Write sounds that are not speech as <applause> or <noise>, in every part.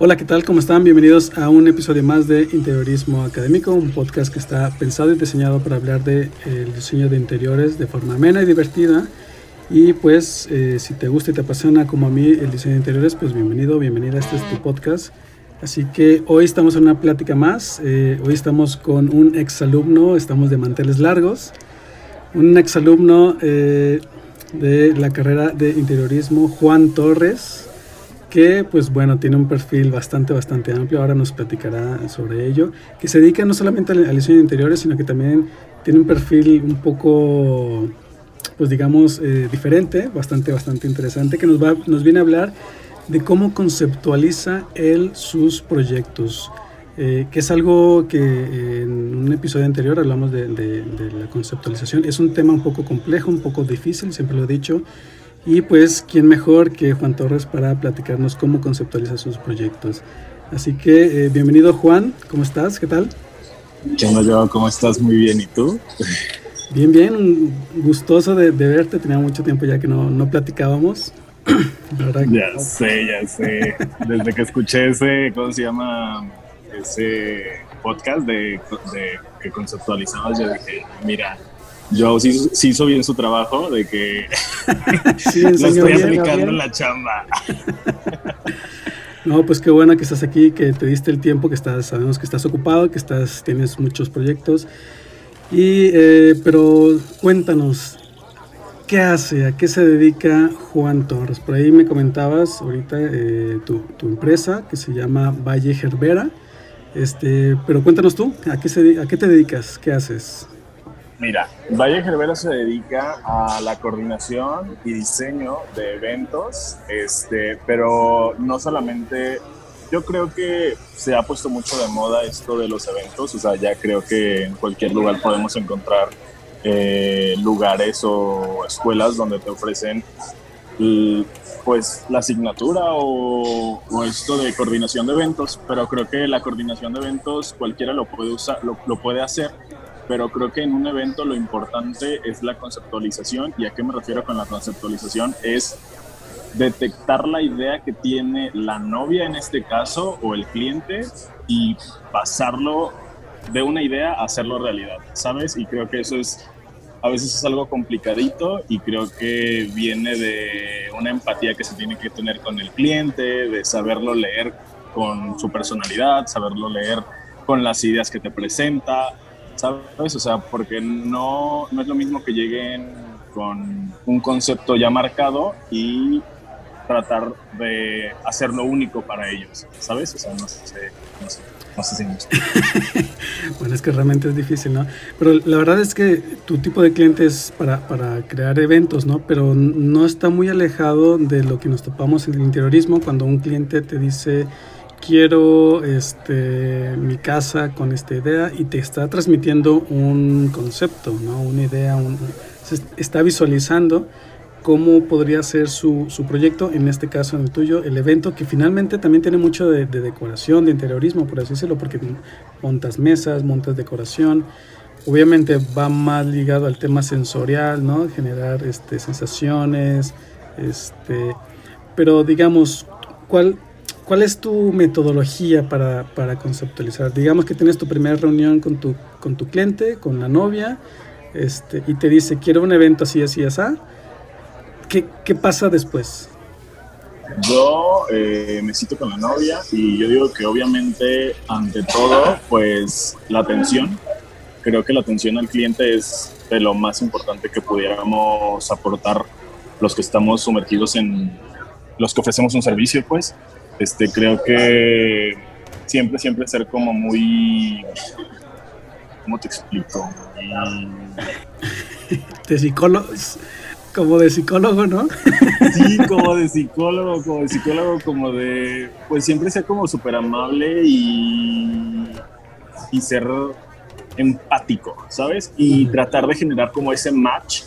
Hola, ¿qué tal? ¿Cómo están? Bienvenidos a un episodio más de Interiorismo Académico, un podcast que está pensado y diseñado para hablar del de, diseño de interiores de forma amena y divertida. Y pues, eh, si te gusta y te apasiona como a mí el diseño de interiores, pues bienvenido, bienvenida. Este es tu podcast. Así que hoy estamos en una plática más. Eh, hoy estamos con un exalumno, estamos de manteles largos. Un exalumno eh, de la carrera de interiorismo, Juan Torres que pues bueno, tiene un perfil bastante, bastante amplio, ahora nos platicará sobre ello, que se dedica no solamente al, diseño de interiores, sino que también tiene un perfil un poco, pues digamos, eh, diferente, bastante, bastante interesante, que nos, va, nos viene a hablar de cómo conceptualiza él sus proyectos. Eh, que es algo que en un episodio anterior hablamos de, la conceptualización. Es un tema un poco complejo, un poco difícil, siempre lo he dicho, y pues, ¿quién mejor que Juan Torres para platicarnos cómo conceptualiza sus proyectos? Así que, eh, bienvenido Juan, ¿cómo estás? ¿Qué tal? ¿Qué onda, yo? ¿Cómo estás? Muy bien, ¿y tú? Bien, bien, gustoso de, verte, tenía mucho tiempo ya que no, no platicábamos. <clears throat> ya sé, ya sé. Desde que escuché ese, ¿cómo se llama? Ese podcast de, de que conceptualizabas, yo dije, mira, yo sí, sí, hizo bien su trabajo de que <laughs> sí, lo <laughs> estoy aplicando en la chamba. <laughs> No, pues qué bueno que estás aquí, que te diste el tiempo, que estás, sabemos que estás ocupado, que estás, tienes muchos proyectos. Y, eh, pero cuéntanos, ¿qué hace? ¿A qué se dedica Juan Torres? Por ahí me comentabas ahorita eh, tu, tu, empresa que se llama Valle Gerbera. Este, pero cuéntanos tú, ¿a qué, se, ¿a qué te dedicas? ¿Qué haces? Mira, Valle Gerbera se dedica a la coordinación y diseño de eventos, este, pero no solamente, yo creo que se ha puesto mucho de moda esto de los eventos, o sea, ya creo que en cualquier lugar podemos encontrar eh, lugares o escuelas donde te ofrecen pues la asignatura o, o, esto de coordinación de eventos, pero creo que la coordinación de eventos cualquiera lo puede usar, lo, lo puede hacer pero creo que en un evento lo importante es la conceptualización. ¿Y a qué me refiero con la conceptualización? Es detectar la idea que tiene la novia en este caso o el cliente y pasarlo de una idea a hacerlo realidad, ¿sabes? Y creo que eso es, a veces es algo complicadito y creo que viene de una empatía que se tiene que tener con el cliente, de saberlo leer con su personalidad, saberlo leer con las ideas que te presenta, ¿sabes? O sea, porque no, no es lo mismo que lleguen con un concepto ya marcado y tratar de hacerlo único para ellos, ¿sabes? O sea, no sé, no sé, <laughs> Bueno, es que realmente es difícil, ¿no? Pero la verdad es que tu tipo de cliente es para, para crear eventos, ¿no? Pero no está muy alejado de lo que nos topamos en el interiorismo cuando un cliente te dice quiero este, mi casa con esta idea y te está transmitiendo un concepto, ¿no? una idea, un, está visualizando cómo podría ser su, su, proyecto, en este caso en el tuyo, el evento, que finalmente también tiene mucho de, de, decoración, de interiorismo, por así decirlo, porque montas mesas, montas decoración, obviamente va más ligado al tema sensorial, ¿no? Generar este, sensaciones, este, pero digamos, ¿cuál, ¿Cuál es tu metodología para, para, conceptualizar? Digamos que tienes tu primera reunión con tu, con tu cliente, con la novia, este, y te dice, quiero un evento así, así, así. ¿Qué, qué pasa después? Yo eh, me cito con la novia y yo digo que obviamente, ante todo, pues la atención. Creo que la atención al cliente es de lo más importante que pudiéramos aportar los que estamos sumergidos en los que ofrecemos un servicio, pues este, creo que siempre, siempre ser como muy, ¿cómo te explico? <laughs> De psicólogo, como de psicólogo, ¿no? <laughs> Sí, como de psicólogo, como de psicólogo, como de, pues siempre ser como súper amable y, y ser empático, ¿sabes? Y tratar de generar como ese match,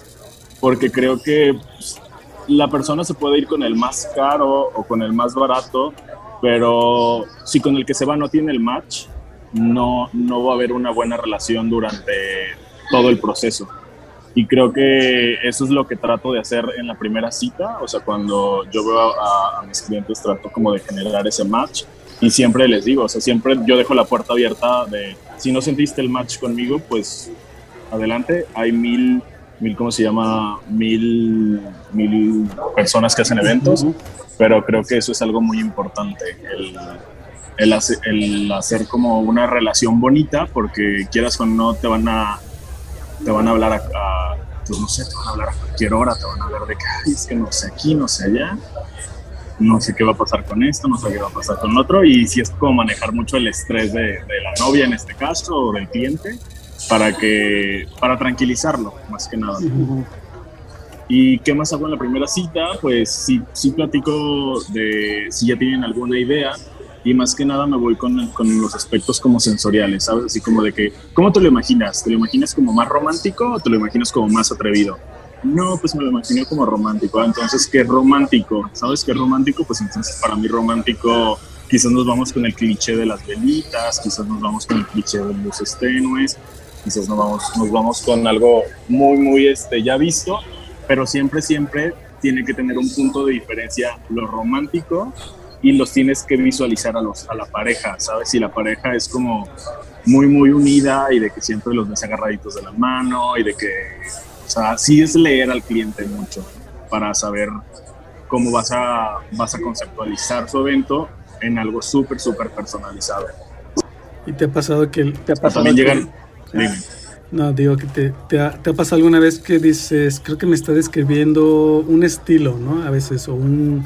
porque creo que pues, la persona se puede ir con el más caro o con el más barato, pero si con el que se va no tiene el match, no, no va a haber una buena relación durante todo el proceso. Y creo que eso es lo que trato de hacer en la primera cita, o sea, cuando yo veo a, a mis clientes trato como de generar ese match y siempre les digo, o sea, siempre yo dejo la puerta abierta de, si no sentiste el match conmigo, pues adelante, hay mil, mil, ¿cómo se llama? Mil, mil personas que hacen eventos, pero creo que eso es algo muy importante, el, el, hacer, el hacer como una relación bonita, porque quieras o no, te van a, te van a hablar a, pues no sé, te van a hablar a cualquier hora, te van a hablar de que, Ay, es que no sé aquí, no sé allá, no sé qué va a pasar con esto, no sé qué va a pasar con otro, y si es como manejar mucho el estrés de, de, la novia en este caso, o del cliente, para que, para tranquilizarlo, más que nada. ¿Y qué más hago en la primera cita? Pues sí, sí platico de si ya tienen alguna idea, y más que nada me voy con, con, los aspectos como sensoriales, ¿sabes? Así como de que, ¿cómo te lo imaginas? ¿Te lo imaginas como más romántico o te lo imaginas como más atrevido? No, pues me lo imagino como romántico. Entonces, ¿qué romántico? ¿Sabes qué romántico? Pues entonces para mí romántico quizás nos vamos con el cliché de las velitas, quizás nos vamos con el cliché de luces tenues, quizás nos vamos, nos vamos con algo muy, muy este, ya visto, pero siempre, siempre tiene que tener un punto de diferencia lo romántico y los tienes que visualizar a, los, a la pareja, ¿sabes? Si la pareja es como muy, muy unida y de que siempre los ves agarraditos de la mano y de que o sea, sí es leer al cliente mucho para saber cómo vas a, vas a conceptualizar su evento en algo súper, súper personalizado. ¿Y te ha pasado que... Te ha pasado también llegan... <laughs> No, digo que te, te, ha, te, ha, pasado alguna vez que dices, creo que me está describiendo un estilo, ¿no? A veces, o un,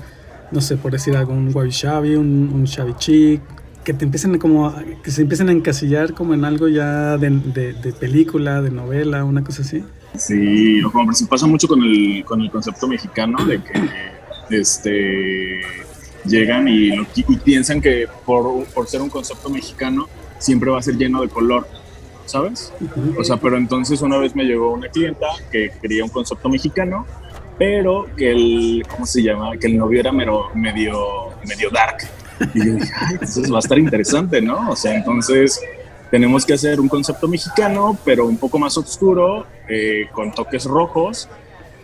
no sé, por decir algo, un wabi shabi, un, un shabi chic, que te empiecen como, que se empiecen a encasillar como en algo ya de, de, de película, de novela, una cosa así. Sí, como se pasa mucho con el, con el concepto mexicano de que este, llegan y, y piensan que por, por, ser un concepto mexicano siempre va a ser lleno de color, ¿sabes? O sea, pero entonces una vez me llegó una clienta que quería un concepto mexicano, pero que el, ¿cómo se llama? Que el novio era medio, medio dark. Y yo dije, ay, pues eso va a estar interesante, ¿no? O sea, entonces tenemos que hacer un concepto mexicano, pero un poco más oscuro, eh, con toques rojos.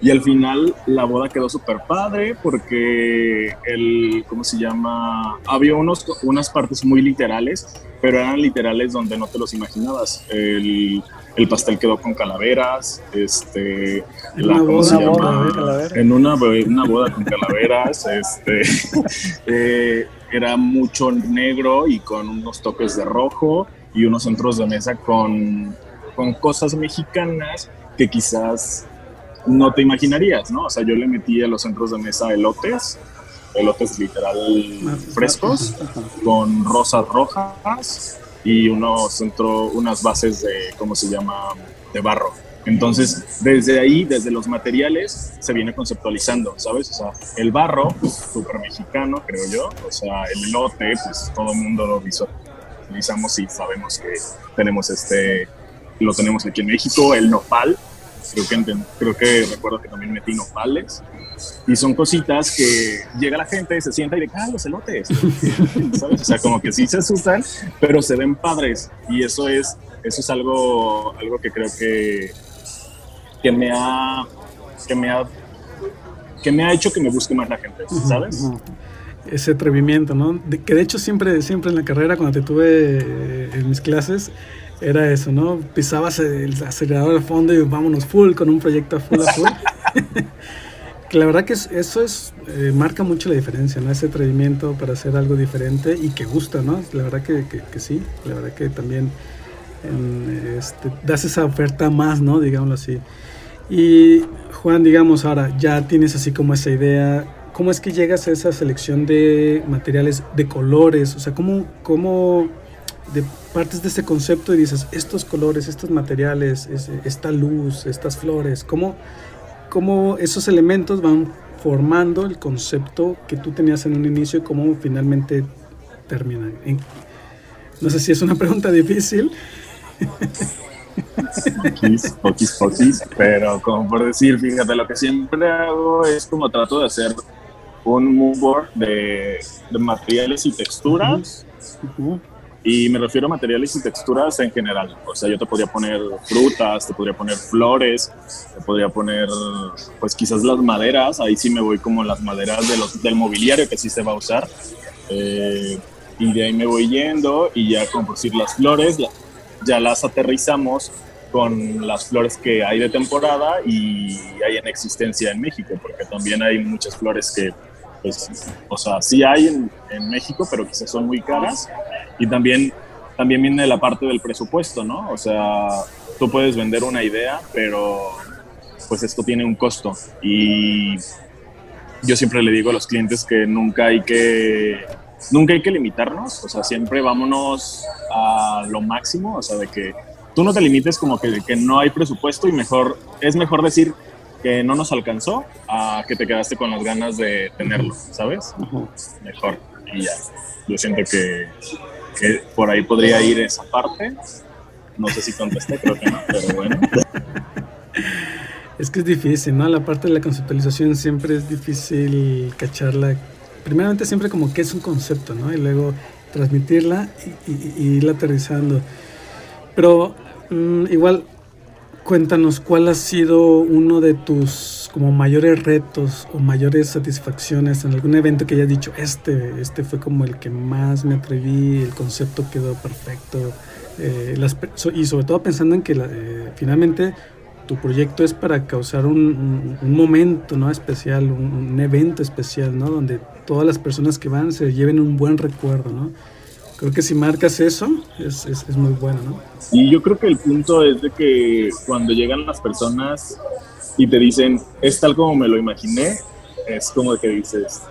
Y al final la boda quedó súper padre porque el, ¿cómo se llama? Había unos, unas partes muy literales, pero eran literales donde no te los imaginabas. El, el pastel quedó con calaveras, este, ¿En la, una ¿cómo boda, se llama? Boda, en una, una, boda con calaveras, <laughs> este, <laughs> eh, era mucho negro y con unos toques de rojo y unos centros de mesa con, con cosas mexicanas que quizás no te imaginarías, ¿no? O sea, yo le metí a los centros de mesa elotes, elotes literal frescos, con rosas rojas y unos centro, unas bases de, ¿cómo se llama?, de barro. Entonces, desde ahí, desde los materiales, se viene conceptualizando, ¿sabes? O sea, el barro, pues, súper mexicano, creo yo. O sea, el elote, pues todo el mundo lo visualizamos y sabemos que tenemos este, lo tenemos aquí en México, el nopal, creo que, creo que recuerdo que también metí nopales, y son cositas que llega la gente, se sienta y dice, ah, los elotes, <laughs> ¿sabes? O sea, como que sí se asustan, pero se ven padres, y eso es, eso es algo, algo que creo que, que me ha, que me ha, que me ha hecho que me busque más la gente, ¿sabes? ese atrevimiento, ¿no? que de hecho siempre, siempre en la carrera, cuando te tuve eh, en mis clases, era eso, ¿no? Pisabas el acelerador al fondo y vámonos full con un proyecto full a full. <laughs> que la verdad que eso es, eh, marca mucho la diferencia, ¿no? Ese atrevimiento para hacer algo diferente y que gusta, ¿no? La verdad que, que, que sí, la verdad que también en, este, das esa oferta más, ¿no? Digámoslo así. Y Juan, digamos, ahora ya tienes así como esa idea, ¿cómo es que llegas a esa selección de materiales, de colores? O sea, ¿cómo, cómo de partes de ese concepto y dices, estos colores, estos materiales, esta luz, estas flores, ¿cómo, cómo esos elementos van formando el concepto que tú tenías en un inicio y cómo finalmente terminan? No sé si es una pregunta difícil. Poquis, poquis, poquis, pero como por decir, fíjate, lo que siempre hago es como trato de hacer un mood board de, de materiales y texturas. Y me refiero a materiales y texturas en general. O sea, yo te podría poner frutas, te podría poner flores, te podría poner, pues quizás las maderas. Ahí sí me voy como las maderas de los, del mobiliario que sí se va a usar. Eh, y de ahí me voy yendo y ya con por las flores, ya las aterrizamos con las flores que hay de temporada y hay en existencia en México, porque también hay muchas flores que, pues, o sea, sí hay en, en México, pero quizás son muy caras. Y también, también viene la parte del presupuesto, ¿no? O sea, tú puedes vender una idea, pero pues esto tiene un costo. Y yo siempre le digo a los clientes que nunca hay que nunca hay que limitarnos, o sea, siempre vámonos a lo máximo, o sea, de que tú no te limites como que, que no hay presupuesto y mejor, es mejor decir que no nos alcanzó a que te quedaste con las ganas de tenerlo, ¿sabes? Mejor. Y ya. Yo siento que, que, por ahí podría ir esa parte. No sé si contesté, creo que no, pero bueno. Es que es difícil, ¿no? La parte de la conceptualización siempre es difícil cacharla. Primeramente siempre como que es un concepto, ¿no? Y luego transmitirla y, y, y irla aterrizando. Pero mmm, igual, cuéntanos cuál ha sido uno de tus como mayores retos o mayores satisfacciones en algún evento que hayas dicho, este, este fue como el que más me atreví, el concepto quedó perfecto. Eh, las, y sobre todo pensando en que la, eh, finalmente tu proyecto es para causar un, un, un momento ¿no? especial, un, un, evento especial, ¿no? donde todas las personas que van se lleven un buen recuerdo. ¿no? creo que si marcas eso es, es, es, muy bueno, ¿no? Y yo creo que el punto es de que cuando llegan las personas y te dicen, es tal como me lo imaginé, es como que dices,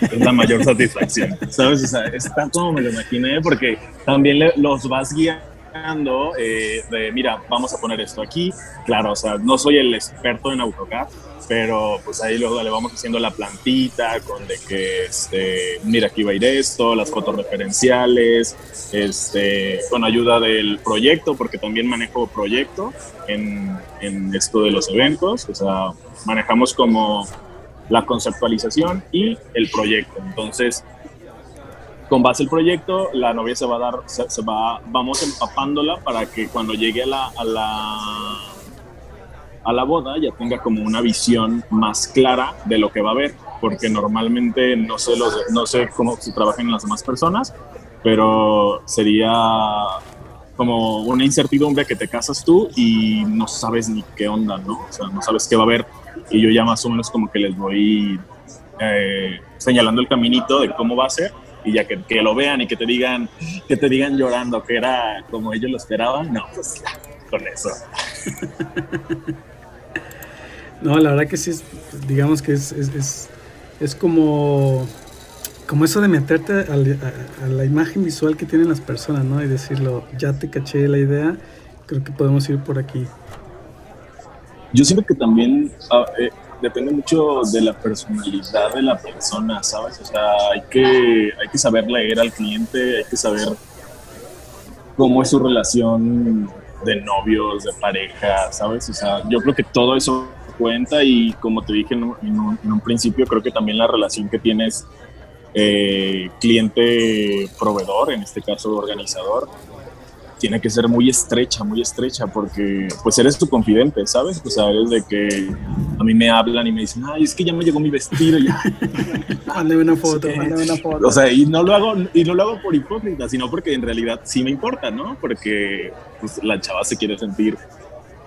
es la mayor satisfacción, <laughs> ¿sabes? O sea, es tal como me lo imaginé porque también le, los vas guiando eh, de, mira, vamos a poner esto aquí, claro, o sea, no soy el experto en AutoCAD, pero pues ahí luego le vamos haciendo la plantita con de que, este, mira, aquí va a ir esto, las fotos referenciales, este, con ayuda del proyecto, porque también manejo proyecto en, en esto de los eventos, o sea, manejamos como la conceptualización y el proyecto. Entonces, con base al proyecto, la novia se va a dar, se, se va, vamos empapándola para que cuando llegue a la, a la a la boda ya tenga como una visión más clara de lo que va a haber, porque normalmente no sé, los, no sé cómo se trabajan las demás personas, pero sería como una incertidumbre que te casas tú y no sabes ni qué onda, ¿no? O sea, no sabes qué va a haber. Y yo ya más o menos como que les voy eh, señalando el caminito de cómo va a ser y ya que, que, lo vean y que te digan que te digan llorando que era como ellos lo esperaban, no, pues con eso. <laughs> No, la verdad que sí, es, digamos que es, es, es, es como, como eso de meterte a, a, a, la imagen visual que tienen las personas, ¿no? Y decirlo, ya te caché la idea, creo que podemos ir por aquí. Yo siento que también uh, eh, depende mucho de la personalidad de la persona, ¿sabes? O sea, hay que, hay que saber leer al cliente, hay que saber cómo es su relación de novios, de pareja, ¿sabes? O sea, yo creo que todo eso cuenta y como te dije en un, en un, principio, creo que también la relación que tienes eh, cliente-proveedor, en este caso organizador, tiene que ser muy estrecha, muy estrecha, porque pues eres tu confidente, ¿sabes? O sea, eres de que a mí me hablan y me dicen, ay, es que ya me llegó mi vestido, ya. <laughs> mándame una foto, sí. mándame una foto. O sea, y no lo hago, y no lo hago por hipócrita, sino porque en realidad sí me importa, ¿no? Porque pues, la chava se quiere sentir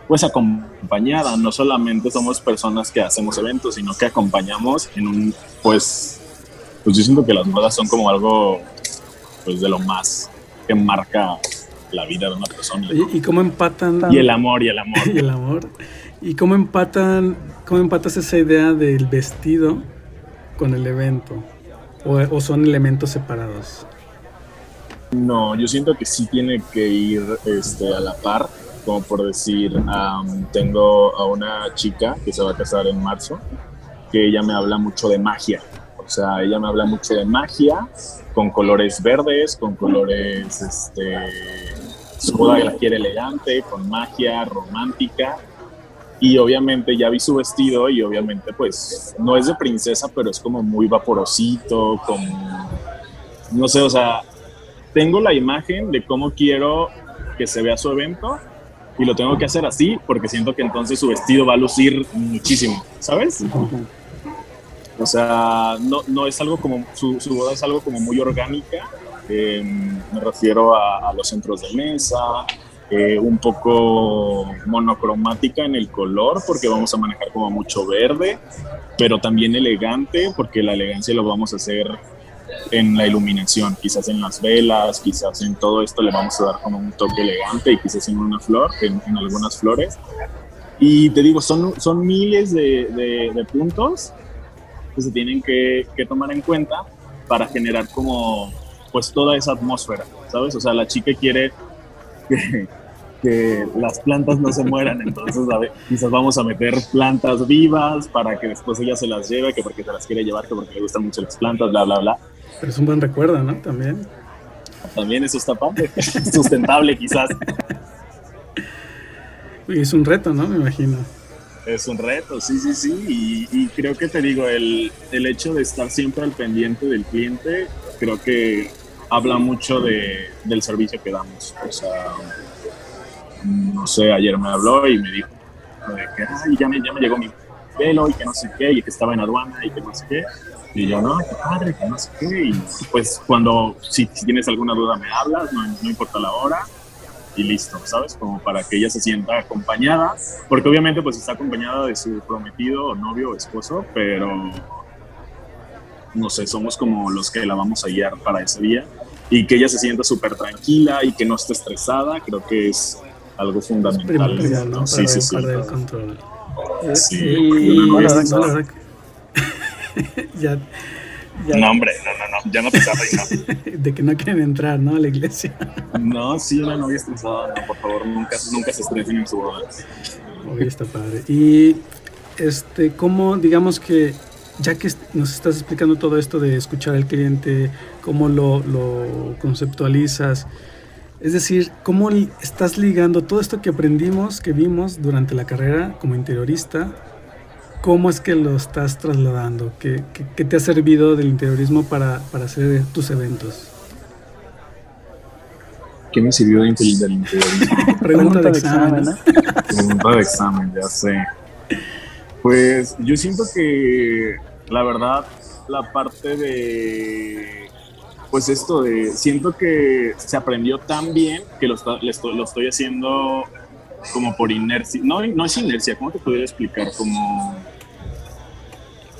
pues acompañada, no solamente somos personas que hacemos eventos, sino que acompañamos en un, pues, pues yo siento que las bodas son como algo, pues de lo más que marca la vida de una persona. ¿no? ¿Y, cómo empatan? Y el amor, y el amor. <laughs> y el amor. ¿Y cómo empatan, cómo empatas esa idea del vestido con el evento? ¿O, o son elementos separados? No, yo siento que sí tiene que ir este, a la par como por decir, um, tengo a una chica que se va a casar en marzo, que ella me habla mucho de magia. O sea, ella me habla mucho de magia, con colores verdes, con colores, este, su boda la quiere elegante, con magia, romántica. Y obviamente ya vi su vestido y obviamente pues no es de princesa, pero es como muy vaporosito, como, no sé, o sea, tengo la imagen de cómo quiero que se vea su evento y lo tengo que hacer así porque siento que entonces su vestido va a lucir muchísimo, ¿sabes? O sea, no, no es algo como, su, su, boda es algo como muy orgánica Em, me refiero a, a, los centros de mesa, eh, un poco monocromática en el color porque vamos a manejar como mucho verde, pero también elegante porque la elegancia lo vamos a hacer en la iluminación, quizás en las velas, quizás en todo esto le vamos a dar como un toque elegante y quizás en una flor, en, algunas flores. Y te digo, son, son miles de, de, puntos que se tienen que, que, tomar en cuenta para generar como pues toda esa atmósfera, ¿sabes? O sea, la chica quiere que, que las plantas no se mueran, entonces a ver, quizás vamos a meter plantas vivas para que después ella se las lleve, que porque se las quiere llevar, que porque le gustan mucho las plantas, bla, bla, bla. Pero es un buen recuerdo, ¿no? También. También eso está padre, <laughs> sustentable quizás. Y es un reto, ¿no? Me imagino. Es un reto, sí, sí, sí. Y, creo que te digo, el, el hecho de estar siempre al pendiente del cliente, creo que habla mucho de, del servicio que damos. O sea, no sé, ayer me habló y me dijo que ya, me, ya me llegó mi pelo y que no sé qué, y que estaba en aduana y que no sé qué. Y yo, no, qué padre, que no sé qué. Y pues cuando, si, tienes alguna duda me hablas, no, no, importa la hora, y listo, ¿sabes? Como para que ella se sienta acompañada, porque obviamente pues está acompañada de su prometido, novio esposo, pero no sé, somos como los que la vamos a guiar para ese día y que ella se sienta súper tranquila y que no esté estresada, creo que es algo fundamental. ¿no? sí, sí, sí. El control. Sí. Y, bueno, no, <laughs> ya, ya, No, hombre, no, no, no, ya no te no. <laughs> De que no quieren entrar, ¿no? A la iglesia. no, sí, una novia estresada, no, por favor, nunca, nunca se estresen en su boda. Oye, está padre. Y, este, ¿cómo, digamos que ya que nos estás explicando todo esto de escuchar al cliente, cómo lo, lo conceptualizas, es decir, ¿cómo estás ligando todo esto que aprendimos, que vimos durante la carrera como interiorista? ¿Cómo es que lo estás trasladando? ¿Qué, qué, te ha servido del interiorismo para, para, hacer tus eventos? ¿Qué me sirvió del interiorismo? <laughs> Pregunta, de examen, ¿no? Pregunta de examen, ya sé. Pues yo siento que la verdad, la parte de pues esto de, siento que se aprendió tan bien que lo, lo, estoy, haciendo como por inercia, no, no es inercia, ¿cómo te podría explicar? Como...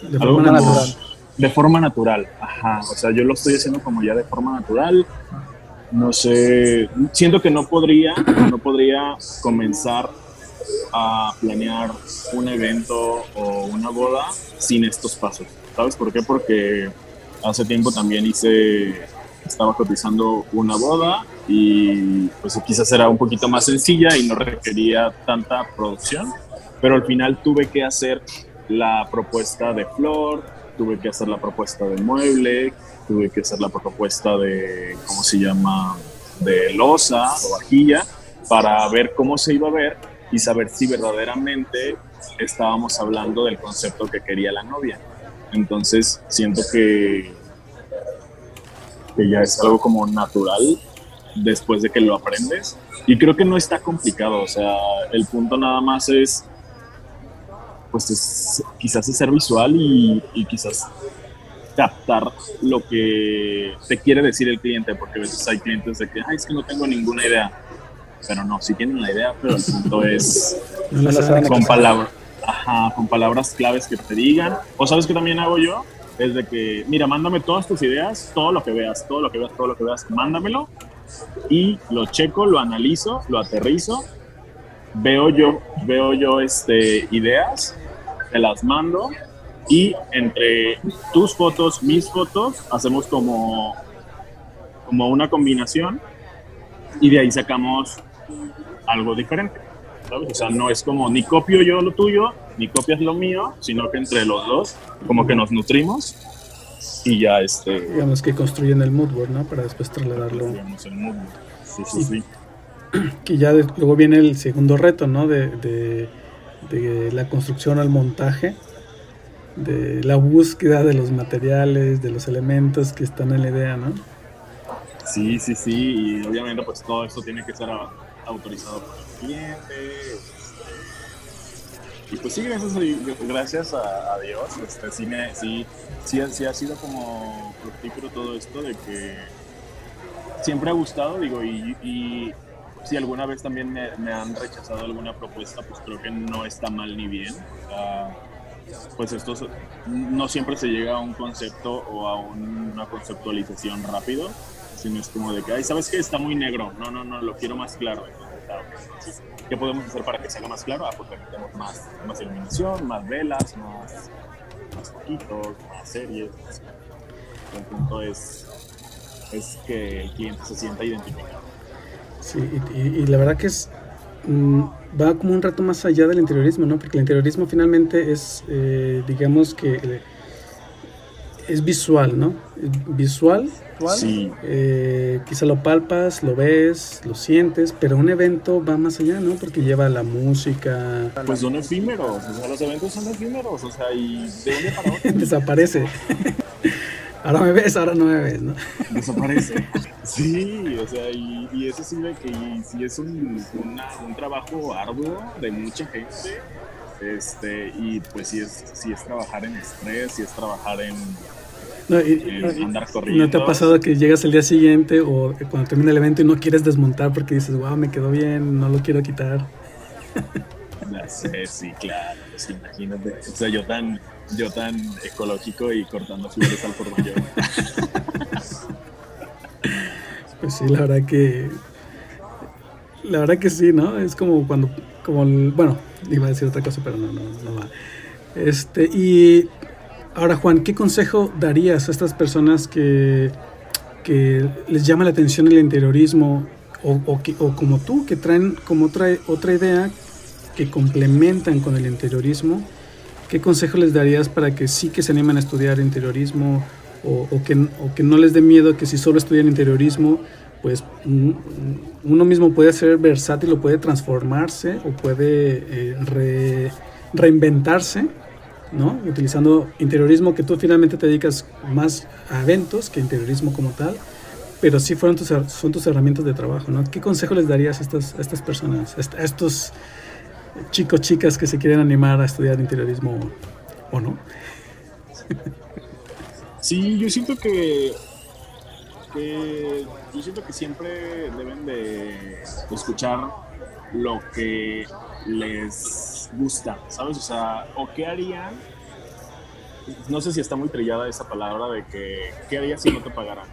De forma natural. De forma natural, ajá, o sea, yo lo estoy haciendo como ya de forma natural, no sé, siento que no podría, no podría comenzar a planear un evento o una boda sin estos pasos. ¿Sabes por qué? Porque hace tiempo también hice, estaba cotizando una boda y pues quizás era un poquito más sencilla y no requería tanta producción, pero al final tuve que hacer la propuesta de flor, tuve que hacer la propuesta de mueble, tuve que hacer la propuesta de, ¿cómo se llama?, de losa o vajilla para ver cómo se iba a ver y saber si verdaderamente estábamos hablando del concepto que quería la novia. Entonces siento que, que ya es algo como natural después de que lo aprendes. Y creo que no está complicado, o sea, el punto nada más es, pues quizás es ser visual y, y, quizás captar lo que te quiere decir el cliente, porque a veces hay clientes de que, ay, es que no tengo ninguna idea. Pero no, sí tienen la idea, pero el punto es con palabras Ajá, con palabras claves que te digan. O sabes que también hago yo, es de que, mira, mándame todas tus ideas, todo lo que veas, todo lo que veas, todo lo que veas, mándamelo y lo checo, lo analizo, lo aterrizo, veo yo, veo yo este, ideas, te las mando y entre tus fotos, mis fotos, hacemos como, como una combinación y de ahí sacamos algo diferente. O sea, no es como ni copio yo lo tuyo, ni copias lo mío, sino que entre los dos como que nos nutrimos y ya este... Digamos que construyen el moodboard, ¿no? Para después trasladarlo. el Sí, sí, sí. <clears throat> Que ya luego viene el segundo reto, ¿no? De, de, de la construcción al montaje, de la búsqueda de los materiales, de los elementos que están en la idea, ¿no? Sí, sí, sí, y obviamente pues todo esto tiene que ser autorizado por el cliente. Y pues sí, gracias a, Dios, este, sí, sí, sí, ha sido como fructífero todo esto de que siempre ha gustado, digo, y, y si alguna vez también me, han rechazado alguna propuesta, pues creo que no está mal ni bien. pues esto no siempre se llega a un concepto o a una conceptualización rápido, sino es como de que, ay, ¿sabes qué? Está muy negro. No, no, no, lo quiero más claro. ¿Qué podemos hacer para que se haga más claro? Ah, porque tenemos más, más iluminación, más velas, más, más poquitos, más series. El punto es, es que el cliente se sienta identificado. Sí, y, la verdad que es mm, va como un rato más allá del interiorismo, ¿no? Porque el interiorismo finalmente es, eh, digamos que eh, es visual, ¿no? Visual. Sí. Eh, quizá lo palpas, lo ves, lo sientes, pero un evento va más allá, ¿no? Porque lleva la música. Pues son efímeros, o sea, los eventos son efímeros, o sea, y de dónde para otro. <laughs> Desaparece. ahora me ves, ahora no me ves, ¿no? Desaparece. Sí, o sea, y, y eso sí de que si es un, un trabajo arduo de mucha gente, este, y pues si es, si es trabajar en estrés, si es trabajar en, andar corriendo. ¿No te ha pasado que llegas el día siguiente o cuando termina el evento y no quieres desmontar porque dices, wow, me quedó bien, no lo quiero quitar? Ya sé, sí, claro, pues imagínate. O sea, yo tan, yo tan ecológico y cortando flores al por mayor. Pues sí, la verdad que. La verdad que sí, ¿no? Es como cuando. Como bueno, iba a decir otra cosa, pero no, no, no va. Este, y ahora, Juan, ¿qué consejo darías a estas personas que, que les llama la atención el interiorismo o, o, como tú, que traen como otra, otra idea que complementan con el interiorismo? ¿Qué consejo les darías para que sí que se animen a estudiar interiorismo o, que, o, que, no les dé miedo que si solo estudian interiorismo, pues mm, uno mismo puede ser versátil o puede transformarse o puede eh, reinventarse, ¿no? Utilizando interiorismo que tú finalmente te dedicas más a eventos que interiorismo como tal, pero sí fueron tus, son tus herramientas de trabajo, ¿no? ¿Qué consejo les darías a estas, a estas personas, a estos chicos, chicas que se quieren animar a estudiar interiorismo o no? Sí, yo siento que, yo siento que siempre deben de escuchar lo que les gusta, ¿sabes? O sea, o qué harían, no sé si está muy trillada esa palabra de que, ¿qué harías si no te pagaran?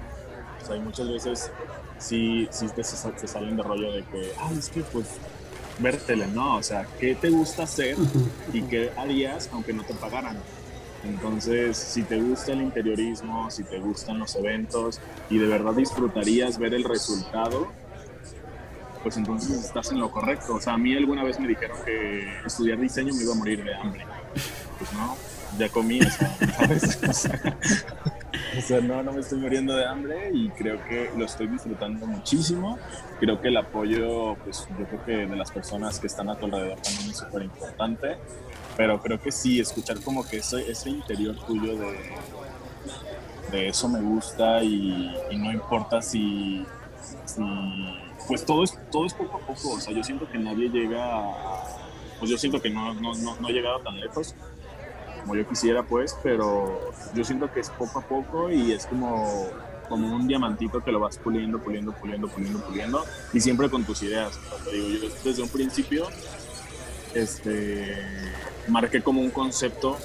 O sea, hay muchas veces sí, sí te, se salen de rollo de que, ah, es que pues vértele, ¿no? O sea, ¿qué te gusta hacer y qué harías aunque no te pagaran? Entonces, si te gusta el interiorismo, si te gustan los eventos y de verdad disfrutarías ver el resultado, pues entonces estás en lo correcto. O sea, a mí alguna vez me dijeron que estudiar diseño me iba a morir de hambre. Pues no, ya comí, o sea, <laughs> <laughs> O sea, no, no me estoy muriendo de hambre y creo que lo estoy disfrutando muchísimo. Creo que el apoyo, pues yo creo que de las personas que están a tu alrededor también es súper importante pero creo que sí, escuchar como que ese, ese interior tuyo de, de eso me gusta y, no importa si, pues todo es, todo es poco a poco, o sea, yo siento que nadie llega, pues yo siento que no, no, no, he llegado tan lejos como yo quisiera, pues, pero yo siento que es poco a poco y es como, como un diamantito que lo vas puliendo, puliendo, puliendo, puliendo, puliendo, y siempre con tus ideas. te digo, yo desde un principio este, marqué como un concepto,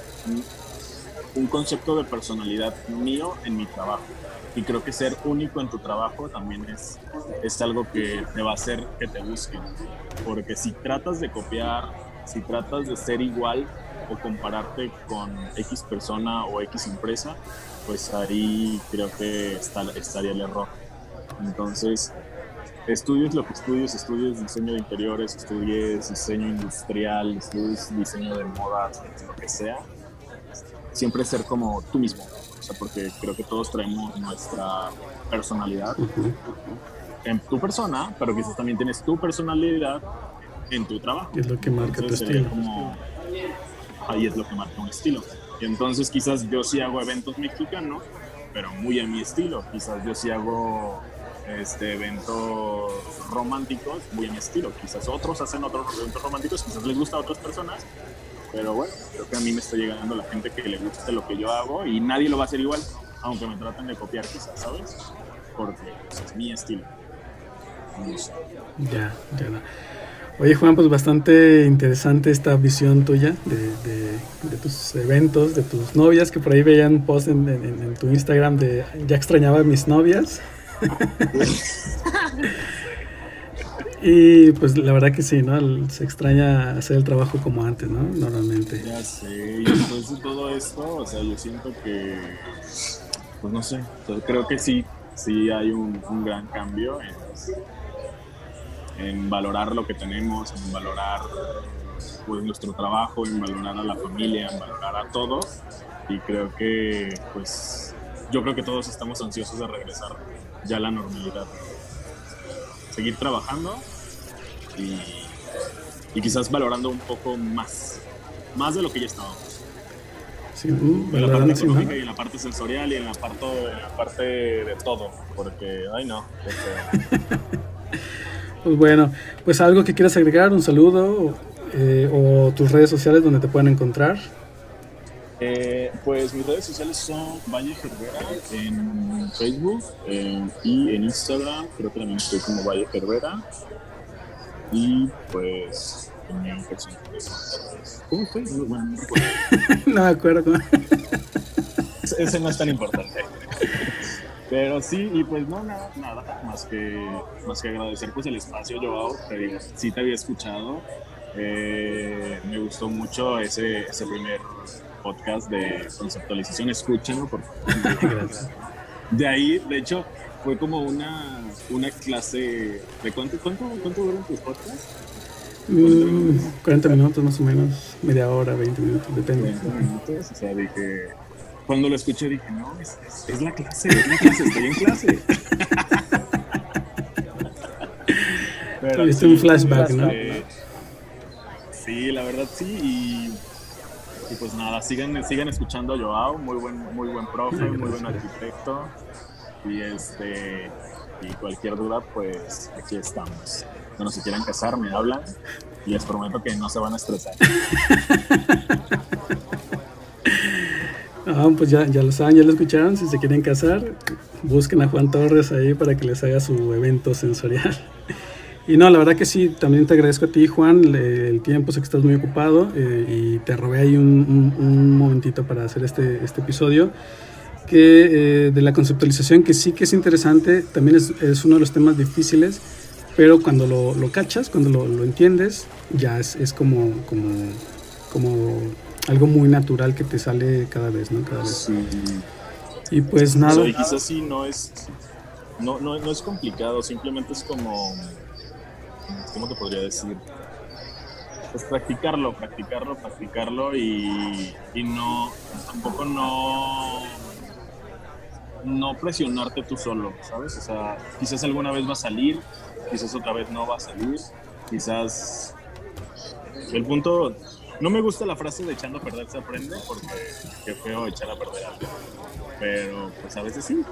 un concepto de personalidad mío en mi trabajo. Y creo que ser único en tu trabajo también es, es algo que te va a hacer que te busquen. Porque si tratas de copiar, si tratas de ser igual o compararte con X persona o X empresa, pues ahí creo que está, estaría el error. Entonces, estudies lo que estudies, estudies diseño de interiores, estudies diseño industrial, estudies diseño de modas, lo que sea, siempre ser como tú mismo. O sea, porque creo que todos traemos nuestra personalidad en tu persona, pero quizás también tienes tu personalidad en tu trabajo. Es lo que marca tu estilo. ahí es lo que marca un estilo. Y entonces quizás yo sí hago eventos mexicanos, pero muy a mi estilo. Quizás yo sí hago este, eventos románticos muy en estilo. Quizás otros hacen otros eventos románticos, quizás les gusta a otras personas, pero bueno, creo que a mí me está llegando la gente que le guste lo que yo hago y nadie lo va a hacer igual, aunque me traten de copiar quizás, ¿sabes? porque pues, es mi estilo. Ya, ya. No. Oye Juan, pues bastante interesante esta visión tuya de, tus eventos, de tus novias, que por ahí veían post en, tu Instagram de ya extrañaba a mis novias. <laughs> y pues la verdad que sí, ¿no? Se extraña hacer el trabajo como antes, ¿no? Normalmente. Ya sé, y después de todo esto, o sea, yo siento que, pues no sé, creo que sí, sí hay un, un gran cambio en en valorar lo que tenemos, en valorar pues, nuestro trabajo, en valorar a la familia, en valorar a todos. Y creo que, pues, yo creo que todos estamos ansiosos de regresar ya a la normalidad. Seguir trabajando y, y quizás valorando un poco más, más de lo que ya estábamos. Sí, uh, en la parte económica y en la parte sensorial y en la parte, en la parte de todo, porque, ay no, <laughs> Pues bueno, pues algo que quieras agregar, un saludo eh, o tus redes sociales donde te pueden encontrar. Eh, pues mis redes sociales son Valle Gerbera en Facebook eh, y en Instagram, creo que también estoy como Valle Gerbera. Y pues en mi ¿Cómo estoy? Bueno, no recuerdo. <laughs> no me acuerdo. Ese no es tan importante. Pero sí, y pues no, nada, nada, más que, más que agradecer pues el espacio, Joao, te digo, sí te había escuchado, eh, me gustó mucho ese, ese primer podcast de conceptualización, escúchenlo por favor. <laughs> De ahí, de hecho, fue como una, una clase, ¿de cuánto, cuánto, cuánto duran tus podcasts? 40 mm, minutos más o menos, media hora, 20 minutos, depende. 20 minutos, o sea, dije, cuando lo escuché dije, no, es, es, la clase, es la clase, estoy en clase. <laughs> Pero es un flashback, ¿no? Sí, la verdad sí. Y, pues nada, sigan, sigan escuchando a Joao, muy buen, muy buen profe, muy buen arquitecto. Y este y cualquier duda, pues aquí estamos. Bueno, si quieren casar, me hablan y les prometo que no se van a estresar. <laughs> Ah, pues ya, ya lo saben, ya lo escucharon. Si se quieren casar, busquen a Juan Torres ahí para que les haga su evento sensorial. Y no, la verdad que sí, también te agradezco a ti, Juan, el tiempo, sé que estás muy ocupado eh, y te robé ahí un, momentito para hacer este, este episodio. Que eh, de la conceptualización, que sí que es interesante, también es, es uno de los temas difíciles, pero cuando lo, lo cachas, cuando lo, lo, entiendes, ya es, es como, como, como algo muy natural que te sale cada vez, ¿no? Cada vez. Y pues nada. y quizás sí no es, no, no, no es complicado, simplemente es como, ¿cómo te podría decir? Pues practicarlo, practicarlo, practicarlo y, no, tampoco no, no presionarte tú solo, ¿sabes? O sea, quizás alguna vez va a salir, quizás otra vez no va a salir, quizás el punto no me gusta la frase de echando a perder se aprende, porque qué feo echar a perder algo. Pero pues a veces sí,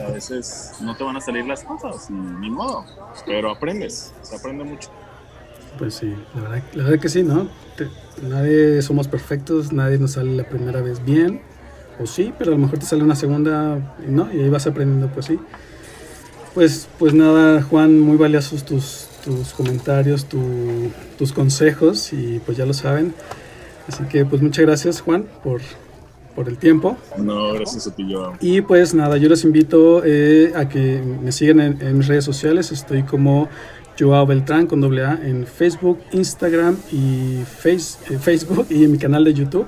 a veces no te van a salir las cosas ni modo, pero aprendes, se aprende mucho. Pues sí, la verdad, que sí, ¿no? nadie somos perfectos, nadie nos sale la primera vez bien, o sí, pero a lo mejor te sale una segunda, ¿no? Y ahí vas aprendiendo, pues sí. Pues, pues nada, Juan, muy valiosos tus, tus comentarios, tus consejos y pues ya lo saben. Así que pues muchas gracias Juan por, por el tiempo. No, gracias a ti, Joao. Y pues nada, yo los invito eh, a que me sigan en, mis redes sociales. Estoy como Joao Beltrán con doble A en Facebook, Instagram y face, eh, Facebook y en mi canal de YouTube.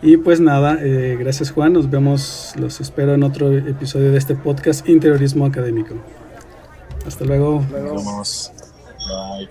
Y pues nada, eh, gracias Juan, nos vemos, los espero en otro episodio de este podcast Interiorismo Académico. Hasta luego. Nos vemos. Bye.